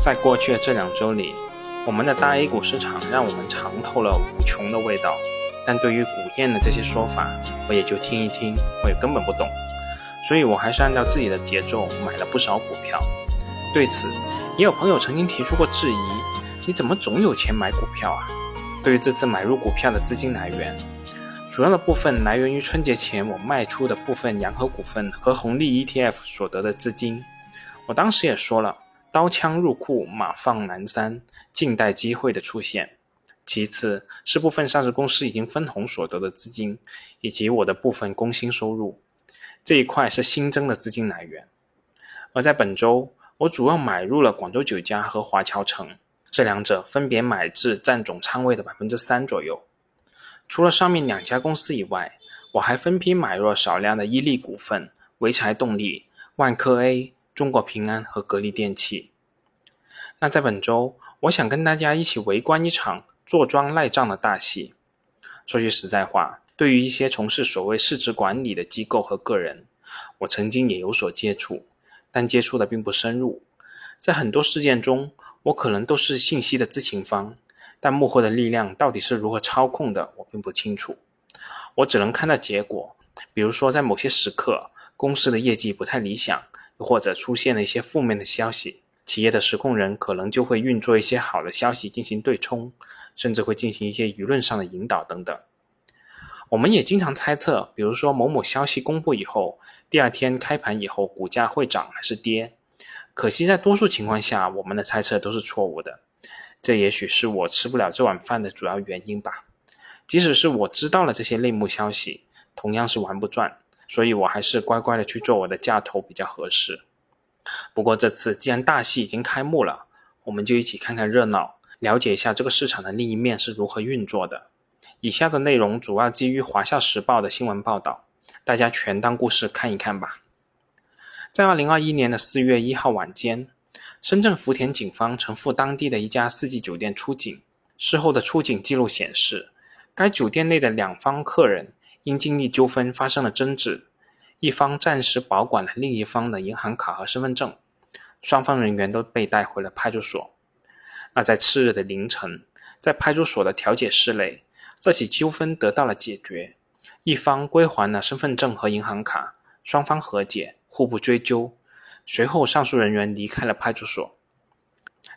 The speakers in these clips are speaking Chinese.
在过去的这两周里，我们的大 A 股市场让我们尝透了无穷的味道。但对于古燕的这些说法，我也就听一听，我也根本不懂。所以我还是按照自己的节奏买了不少股票。对此，也有朋友曾经提出过质疑：你怎么总有钱买股票啊？对于这次买入股票的资金来源，主要的部分来源于春节前我卖出的部分洋河股份和红利 ETF 所得的资金。我当时也说了。刀枪入库，马放南山，静待机会的出现。其次是部分上市公司已经分红所得的资金，以及我的部分工薪收入，这一块是新增的资金来源。而在本周，我主要买入了广州酒家和华侨城，这两者分别买至占总仓位的百分之三左右。除了上面两家公司以外，我还分批买入了少量的伊利股份、潍柴动力、万科 A。中国平安和格力电器。那在本周，我想跟大家一起围观一场坐庄赖账的大戏。说句实在话，对于一些从事所谓市值管理的机构和个人，我曾经也有所接触，但接触的并不深入。在很多事件中，我可能都是信息的知情方，但幕后的力量到底是如何操控的，我并不清楚。我只能看到结果，比如说在某些时刻，公司的业绩不太理想。或者出现了一些负面的消息，企业的实控人可能就会运作一些好的消息进行对冲，甚至会进行一些舆论上的引导等等。我们也经常猜测，比如说某某消息公布以后，第二天开盘以后股价会涨还是跌。可惜在多数情况下，我们的猜测都是错误的。这也许是我吃不了这碗饭的主要原因吧。即使是我知道了这些内幕消息，同样是玩不转。所以我还是乖乖的去做我的价头比较合适。不过这次既然大戏已经开幕了，我们就一起看看热闹，了解一下这个市场的另一面是如何运作的。以下的内容主要基于《华夏时报》的新闻报道，大家全当故事看一看吧。在二零二一年的四月一号晚间，深圳福田警方曾赴当地的一家四季酒店出警，事后的出警记录显示，该酒店内的两方客人。因经济纠纷发生了争执，一方暂时保管了另一方的银行卡和身份证，双方人员都被带回了派出所。那在次日的凌晨，在派出所的调解室内，这起纠纷得到了解决，一方归还了身份证和银行卡，双方和解，互不追究。随后，上述人员离开了派出所。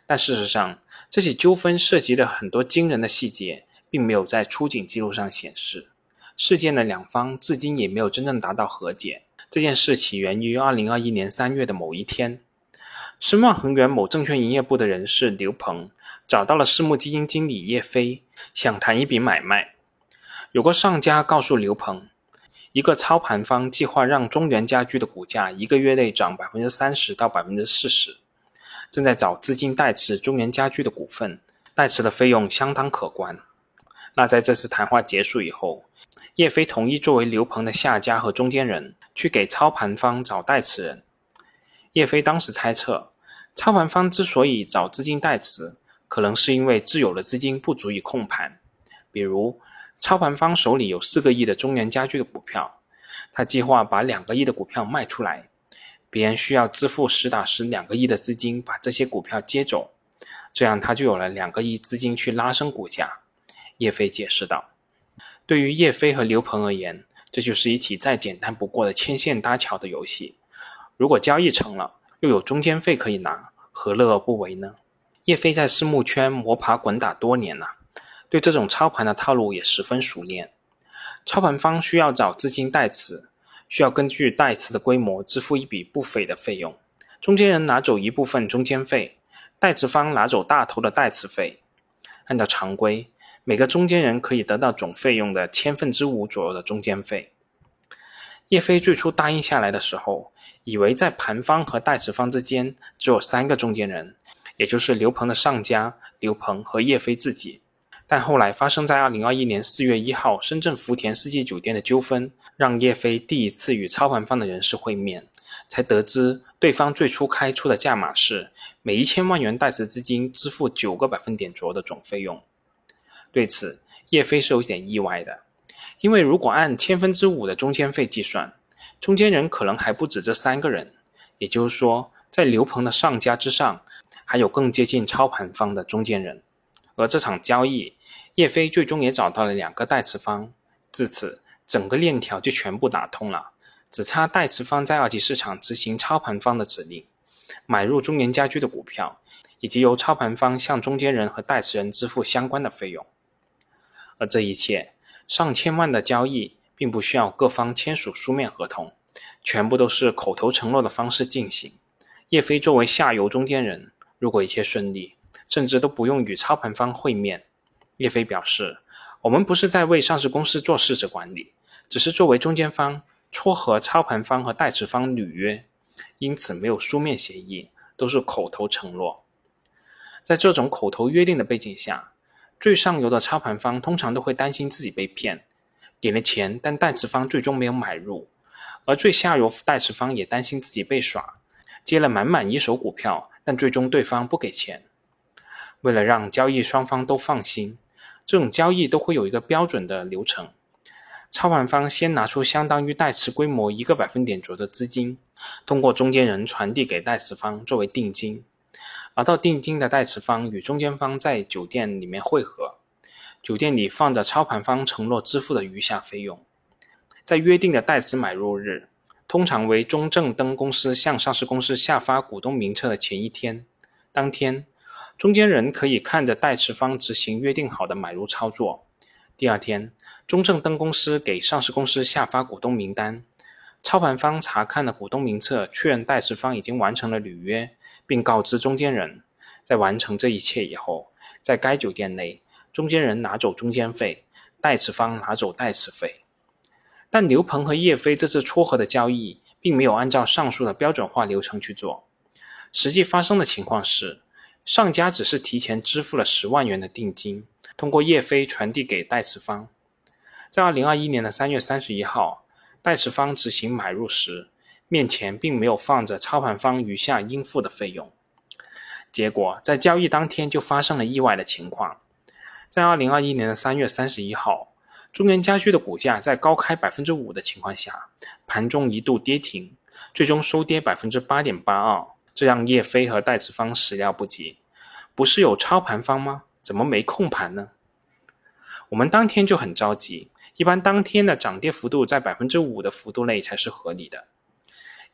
但事实上，这起纠纷涉及的很多惊人的细节，并没有在出警记录上显示。事件的两方至今也没有真正达到和解。这件事起源于二零二一年三月的某一天，申万恒源某证券营业部的人士刘鹏找到了私募基金经理叶飞，想谈一笔买卖。有个上家告诉刘鹏，一个操盘方计划让中原家居的股价一个月内涨百分之三十到百分之四十，正在找资金代持中原家居的股份，代持的费用相当可观。那在这次谈话结束以后。叶飞同意作为刘鹏的下家和中间人，去给操盘方找代持人。叶飞当时猜测，操盘方之所以找资金代持，可能是因为自有的资金不足以控盘。比如，操盘方手里有四个亿的中原家居的股票，他计划把两个亿的股票卖出来，别人需要支付实打实两个亿的资金把这些股票接走，这样他就有了两个亿资金去拉升股价。叶飞解释道。对于叶飞和刘鹏而言，这就是一起再简单不过的牵线搭桥的游戏。如果交易成了，又有中间费可以拿，何乐而不为呢？叶飞在私募圈摸爬滚打多年了，对这种操盘的套路也十分熟练。操盘方需要找资金代持，需要根据代持的规模支付一笔不菲的费用，中间人拿走一部分中间费，代持方拿走大头的代持费。按照常规。每个中间人可以得到总费用的千分之五左右的中间费。叶飞最初答应下来的时候，以为在盘方和代持方之间只有三个中间人，也就是刘鹏的上家刘鹏和叶飞自己。但后来发生在二零二一年四月一号深圳福田世纪酒店的纠纷，让叶飞第一次与操盘方的人士会面，才得知对方最初开出的价码是每一千万元代持资金支付九个百分点左右的总费用。对此，叶飞是有点意外的，因为如果按千分之五的中间费计算，中间人可能还不止这三个人，也就是说，在刘鹏的上家之上，还有更接近操盘方的中间人。而这场交易，叶飞最终也找到了两个代持方，至此整个链条就全部打通了，只差代持方在二级市场执行操盘方的指令，买入中原家居的股票，以及由操盘方向中间人和代持人支付相关的费用。而这一切上千万的交易，并不需要各方签署书面合同，全部都是口头承诺的方式进行。叶飞作为下游中间人，如果一切顺利。甚至都不用与操盘方会面。叶飞表示：“我们不是在为上市公司做市值管理，只是作为中间方撮合操盘方和代持方履约，因此没有书面协议，都是口头承诺。在这种口头约定的背景下，最上游的操盘方通常都会担心自己被骗，给了钱，但代持方最终没有买入；而最下游代持方也担心自己被耍，接了满满一手股票，但最终对方不给钱。”为了让交易双方都放心，这种交易都会有一个标准的流程。操盘方先拿出相当于代持规模一个百分点左右的资金，通过中间人传递给代持方作为定金，拿到定金的代持方与中间方在酒店里面汇合，酒店里放着操盘方承诺支付的余下费用。在约定的代持买入日，通常为中证登公司向上市公司下发股东名册的前一天，当天。中间人可以看着代持方执行约定好的买入操作。第二天，中证登公司给上市公司下发股东名单，操盘方查看了股东名册，确认代持方已经完成了履约，并告知中间人，在完成这一切以后，在该酒店内，中间人拿走中间费，代持方拿走代持费。但刘鹏和叶飞这次撮合的交易，并没有按照上述的标准化流程去做，实际发生的情况是。上家只是提前支付了十万元的定金，通过叶飞传递给代持方。在二零二一年的三月三十一号，代持方执行买入时，面前并没有放着操盘方余下应付的费用。结果在交易当天就发生了意外的情况。在二零二一年的三月三十一号，中原家居的股价在高开百分之五的情况下，盘中一度跌停，最终收跌百分之八点八二。这让叶飞和代持方始料不及，不是有操盘方吗？怎么没控盘呢？我们当天就很着急，一般当天的涨跌幅度在百分之五的幅度内才是合理的。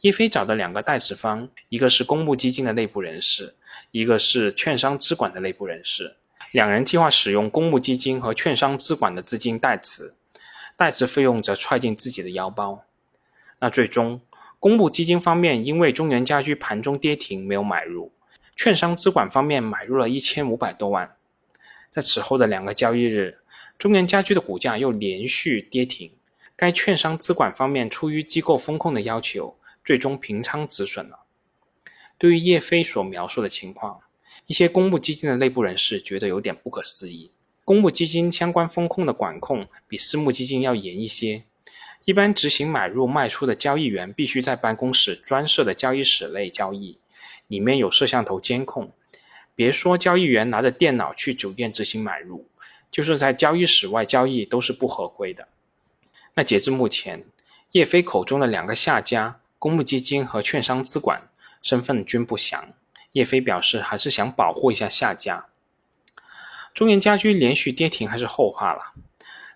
叶飞找的两个代持方，一个是公募基金的内部人士，一个是券商资管的内部人士，两人计划使用公募基金和券商资管的资金代持，代持费用则揣进自己的腰包。那最终。公募基金方面因为中原家居盘中跌停没有买入，券商资管方面买入了一千五百多万。在此后的两个交易日，中原家居的股价又连续跌停。该券商资管方面出于机构风控的要求，最终平仓止损了。对于叶飞所描述的情况，一些公募基金的内部人士觉得有点不可思议。公募基金相关风控的管控比私募基金要严一些。一般执行买入卖出的交易员必须在办公室专设的交易室内交易，里面有摄像头监控。别说交易员拿着电脑去酒店执行买入，就是在交易室外交易都是不合规的。那截至目前，叶飞口中的两个下家公募基金和券商资管身份均不详。叶飞表示还是想保护一下下家。中原家居连续跌停还是后话了。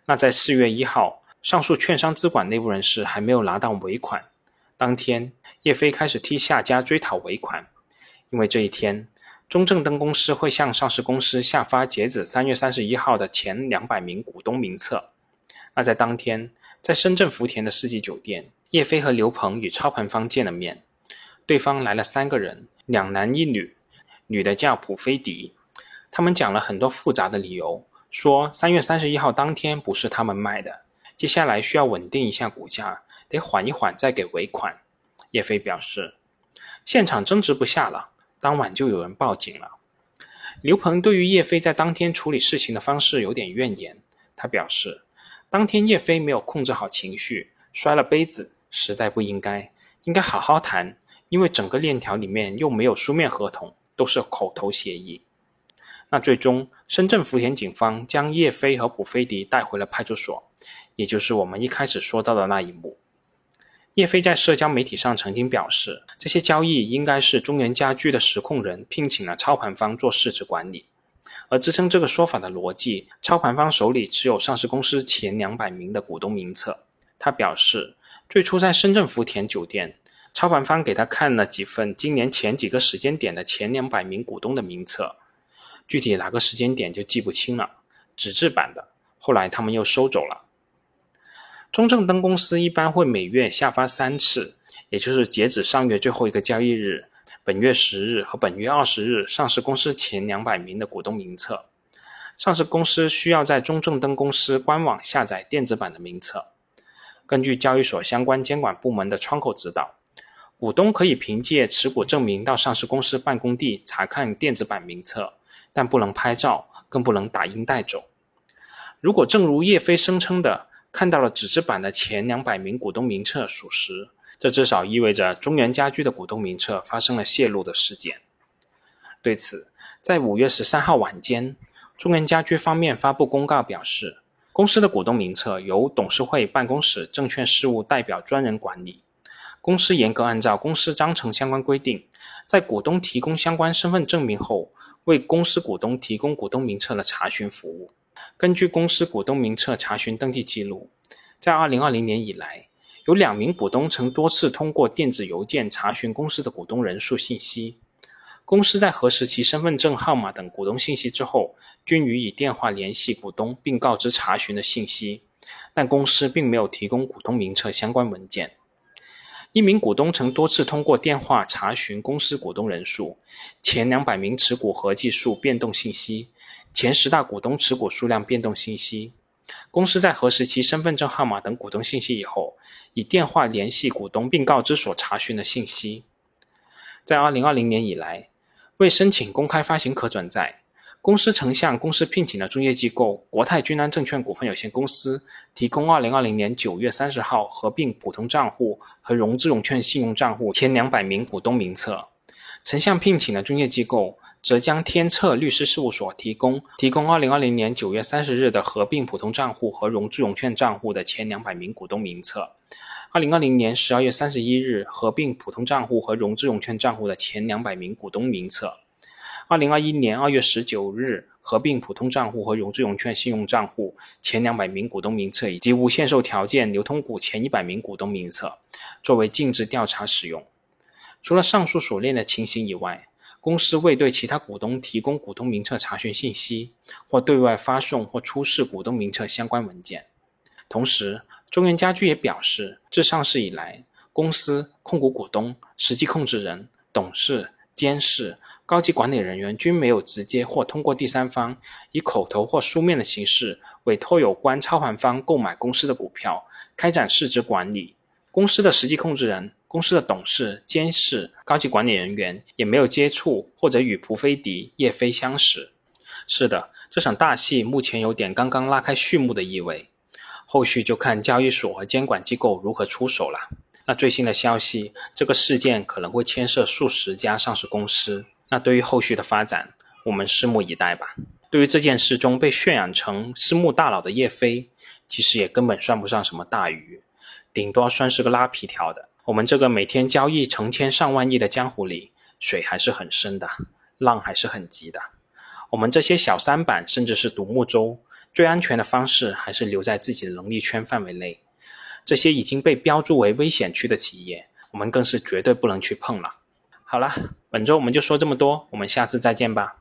那在四月一号。上述券商资管内部人士还没有拿到尾款，当天叶飞开始替下家追讨尾款，因为这一天中证登公司会向上市公司下发截止三月三十一号的前两百名股东名册。那在当天，在深圳福田的世纪酒店，叶飞和刘鹏与操盘方见了面，对方来了三个人，两男一女，女的叫普菲迪，他们讲了很多复杂的理由，说三月三十一号当天不是他们卖的。接下来需要稳定一下股价，得缓一缓再给尾款。叶飞表示，现场争执不下了，当晚就有人报警了。刘鹏对于叶飞在当天处理事情的方式有点怨言，他表示，当天叶飞没有控制好情绪，摔了杯子，实在不应该，应该好好谈，因为整个链条里面又没有书面合同，都是口头协议。那最终，深圳福田警方将叶飞和卜飞迪带回了派出所。也就是我们一开始说到的那一幕，叶飞在社交媒体上曾经表示，这些交易应该是中原家居的实控人聘请了操盘方做市值管理。而支撑这个说法的逻辑，操盘方手里持有上市公司前两百名的股东名册。他表示，最初在深圳福田酒店，操盘方给他看了几份今年前几个时间点的前两百名股东的名册，具体哪个时间点就记不清了，纸质版的，后来他们又收走了。中证登公司一般会每月下发三次，也就是截止上月最后一个交易日、本月十日和本月二十日上市公司前两百名的股东名册。上市公司需要在中证登公司官网下载电子版的名册。根据交易所相关监管部门的窗口指导，股东可以凭借持股证明到上市公司办公地查看电子版名册，但不能拍照，更不能打印带走。如果正如叶飞声称的，看到了纸质版的前两百名股东名册属实，这至少意味着中原家居的股东名册发生了泄露的事件。对此，在五月十三号晚间，中原家居方面发布公告表示，公司的股东名册由董事会办公室证券事务代表专人管理，公司严格按照公司章程相关规定，在股东提供相关身份证明后，为公司股东提供股东名册的查询服务。根据公司股东名册查询登记记录，在2020年以来，有两名股东曾多次通过电子邮件查询公司的股东人数信息。公司在核实其身份证号码等股东信息之后，均予以电话联系股东，并告知查询的信息，但公司并没有提供股东名册相关文件。一名股东曾多次通过电话查询公司股东人数、前两百名持股合计数变动信息。前十大股东持股数量变动信息，公司在核实其身份证号码等股东信息以后，以电话联系股东并告知所查询的信息。在二零二零年以来，为申请公开发行可转债，公司曾向公司聘请的中介机构国泰君安证券股份有限公司提供二零二零年九月三十号合并普通账户和融资融券信用账户前两百名股东名册，曾向聘请的中介机构。浙江天策律师事务所提供提供二零二零年九月三十日的合并普通账户和融资融券账户的前两百名股东名册，二零二零年十二月三十一日合并普通账户和融资融券账户的前两百名股东名册，二零二一年二月十九日合并普通账户和融资融券信用账户前两百名股东名册以及无限售条件流通股前一百名股东名册，作为尽职调查使用。除了上述所列的情形以外，公司未对其他股东提供股东名册查询信息，或对外发送或出示股东名册相关文件。同时，中原家居也表示，自上市以来，公司控股股东、实际控制人、董事、监事、高级管理人员均没有直接或通过第三方以口头或书面的形式委托有关操盘方购买公司的股票，开展市值管理。公司的实际控制人。公司的董事、监事、高级管理人员也没有接触或者与蒲飞迪、叶飞相识。是的，这场大戏目前有点刚刚拉开序幕的意味，后续就看交易所和监管机构如何出手了。那最新的消息，这个事件可能会牵涉数十家上市公司。那对于后续的发展，我们拭目以待吧。对于这件事中被渲染成私募大佬的叶飞，其实也根本算不上什么大鱼，顶多算是个拉皮条的。我们这个每天交易成千上万亿的江湖里，水还是很深的，浪还是很急的。我们这些小三板甚至是独木舟，最安全的方式还是留在自己的能力圈范围内。这些已经被标注为危险区的企业，我们更是绝对不能去碰了。好了，本周我们就说这么多，我们下次再见吧。